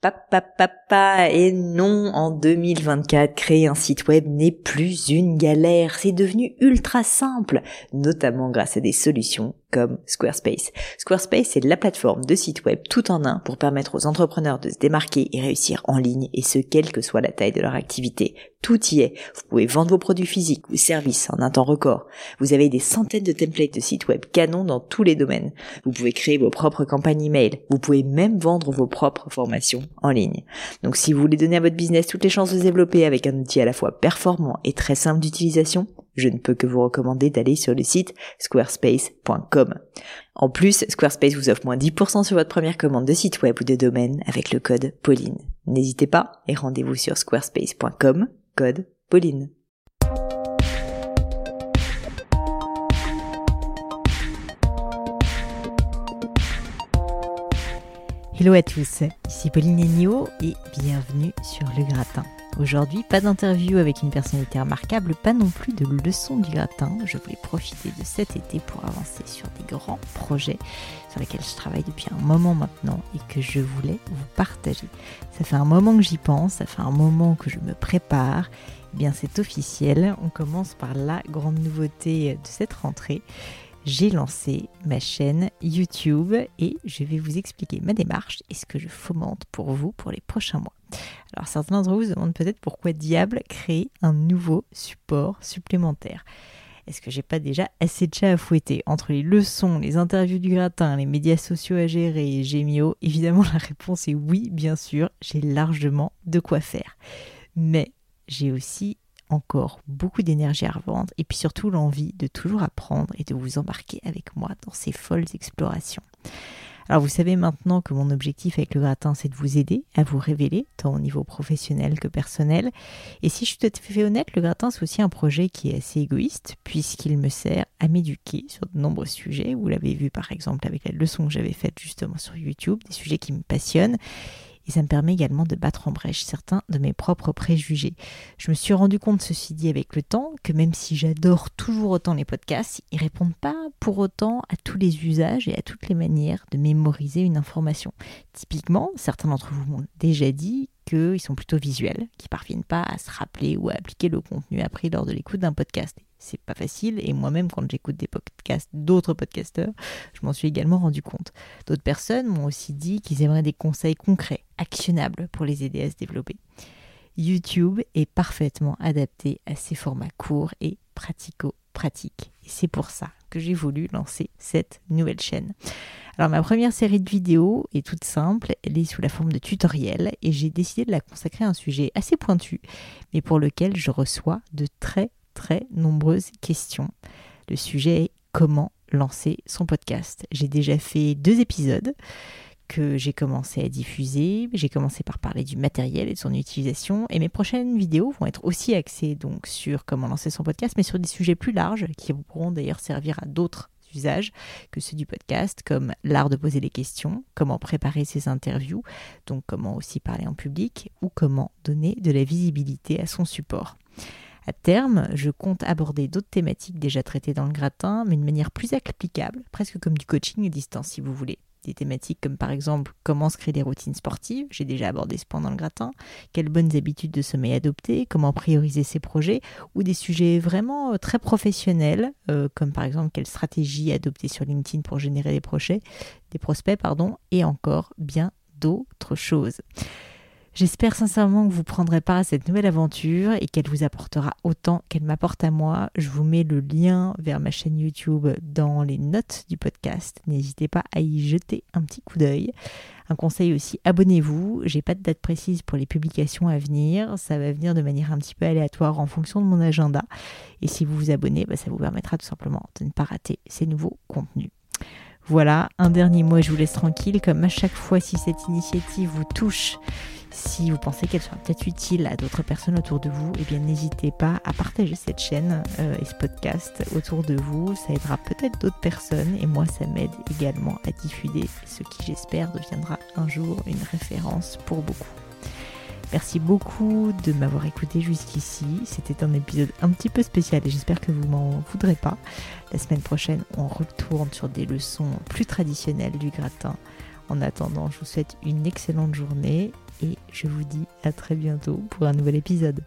Papa, et non, en 2024, créer un site web n'est plus une galère, c'est devenu ultra simple, notamment grâce à des solutions comme Squarespace. Squarespace est la plateforme de site web tout en un pour permettre aux entrepreneurs de se démarquer et réussir en ligne, et ce, quelle que soit la taille de leur activité. Tout y est. Vous pouvez vendre vos produits physiques ou services en un temps record. Vous avez des centaines de templates de sites web canon dans tous les domaines. Vous pouvez créer vos propres campagnes email. Vous pouvez même vendre vos propres formations en ligne. Donc si vous voulez donner à votre business toutes les chances de se développer avec un outil à la fois performant et très simple d'utilisation, je ne peux que vous recommander d'aller sur le site squarespace.com. En plus, Squarespace vous offre moins 10% sur votre première commande de site web ou de domaine avec le code Pauline. N'hésitez pas et rendez-vous sur squarespace.com, Pauline. Hello à tous, ici Pauline Ennio et bienvenue sur Le Gratin. Aujourd'hui, pas d'interview avec une personnalité remarquable, pas non plus de leçon du gratin. Je voulais profiter de cet été pour avancer sur des grands projets sur lesquels je travaille depuis un moment maintenant et que je voulais vous partager. Ça fait un moment que j'y pense, ça fait un moment que je me prépare. Eh bien, c'est officiel. On commence par la grande nouveauté de cette rentrée j'ai lancé ma chaîne YouTube et je vais vous expliquer ma démarche et ce que je fomente pour vous pour les prochains mois. Alors certains d'entre vous se demandent peut-être pourquoi diable créer un nouveau support supplémentaire. Est-ce que j'ai pas déjà assez de chat à fouetter? Entre les leçons, les interviews du gratin, les médias sociaux à gérer et Gémio Évidemment la réponse est oui, bien sûr, j'ai largement de quoi faire. Mais j'ai aussi encore beaucoup d'énergie à revendre et puis surtout l'envie de toujours apprendre et de vous embarquer avec moi dans ces folles explorations. Alors vous savez maintenant que mon objectif avec le gratin, c'est de vous aider à vous révéler, tant au niveau professionnel que personnel. Et si je suis tout à fait honnête, le gratin, c'est aussi un projet qui est assez égoïste, puisqu'il me sert à m'éduquer sur de nombreux sujets. Vous l'avez vu par exemple avec la leçon que j'avais faite justement sur YouTube, des sujets qui me passionnent et ça me permet également de battre en brèche certains de mes propres préjugés. Je me suis rendu compte, ceci dit, avec le temps, que même si j'adore toujours autant les podcasts, ils répondent pas pour autant à tous les usages et à toutes les manières de mémoriser une information. Typiquement, certains d'entre vous m'ont déjà dit qu'ils sont plutôt visuels, qui parviennent pas à se rappeler ou à appliquer le contenu appris lors de l'écoute d'un podcast c'est pas facile. Et moi-même, quand j'écoute des podcasts d'autres podcasteurs, je m'en suis également rendu compte. D'autres personnes m'ont aussi dit qu'ils aimeraient des conseils concrets, actionnables pour les aider à se développer. YouTube est parfaitement adapté à ces formats courts et pratico-pratiques. C'est pour ça que j'ai voulu lancer cette nouvelle chaîne. Alors ma première série de vidéos est toute simple, elle est sous la forme de tutoriel et j'ai décidé de la consacrer à un sujet assez pointu, mais pour lequel je reçois de très très nombreuses questions. Le sujet est comment lancer son podcast. J'ai déjà fait deux épisodes que j'ai commencé à diffuser. J'ai commencé par parler du matériel et de son utilisation. Et mes prochaines vidéos vont être aussi axées donc sur comment lancer son podcast, mais sur des sujets plus larges qui pourront d'ailleurs servir à d'autres usages que ceux du podcast, comme l'art de poser des questions, comment préparer ses interviews, donc comment aussi parler en public, ou comment donner de la visibilité à son support. À terme, je compte aborder d'autres thématiques déjà traitées dans le gratin, mais de manière plus applicable, presque comme du coaching à distance si vous voulez. Des thématiques comme par exemple comment se créer des routines sportives, j'ai déjà abordé ce point dans le gratin, quelles bonnes habitudes de sommeil adopter, comment prioriser ses projets, ou des sujets vraiment euh, très professionnels, euh, comme par exemple quelle stratégie adopter sur LinkedIn pour générer des projets, des prospects, pardon, et encore bien d'autres choses. J'espère sincèrement que vous prendrez part à cette nouvelle aventure et qu'elle vous apportera autant qu'elle m'apporte à moi. Je vous mets le lien vers ma chaîne YouTube dans les notes du podcast. N'hésitez pas à y jeter un petit coup d'œil. Un conseil aussi, abonnez-vous. J'ai pas de date précise pour les publications à venir. Ça va venir de manière un petit peu aléatoire en fonction de mon agenda. Et si vous vous abonnez, bah, ça vous permettra tout simplement de ne pas rater ces nouveaux contenus. Voilà, un dernier mot et je vous laisse tranquille. Comme à chaque fois, si cette initiative vous touche, si vous pensez qu'elle sera peut-être utile à d'autres personnes autour de vous, eh bien n'hésitez pas à partager cette chaîne euh, et ce podcast autour de vous. Ça aidera peut-être d'autres personnes et moi ça m'aide également à diffuser ce qui j'espère deviendra un jour une référence pour beaucoup. Merci beaucoup de m'avoir écouté jusqu'ici. C'était un épisode un petit peu spécial et j'espère que vous m'en voudrez pas. La semaine prochaine, on retourne sur des leçons plus traditionnelles du gratin En attendant, je vous souhaite une excellente journée et je vous dis à très bientôt pour un nouvel épisode.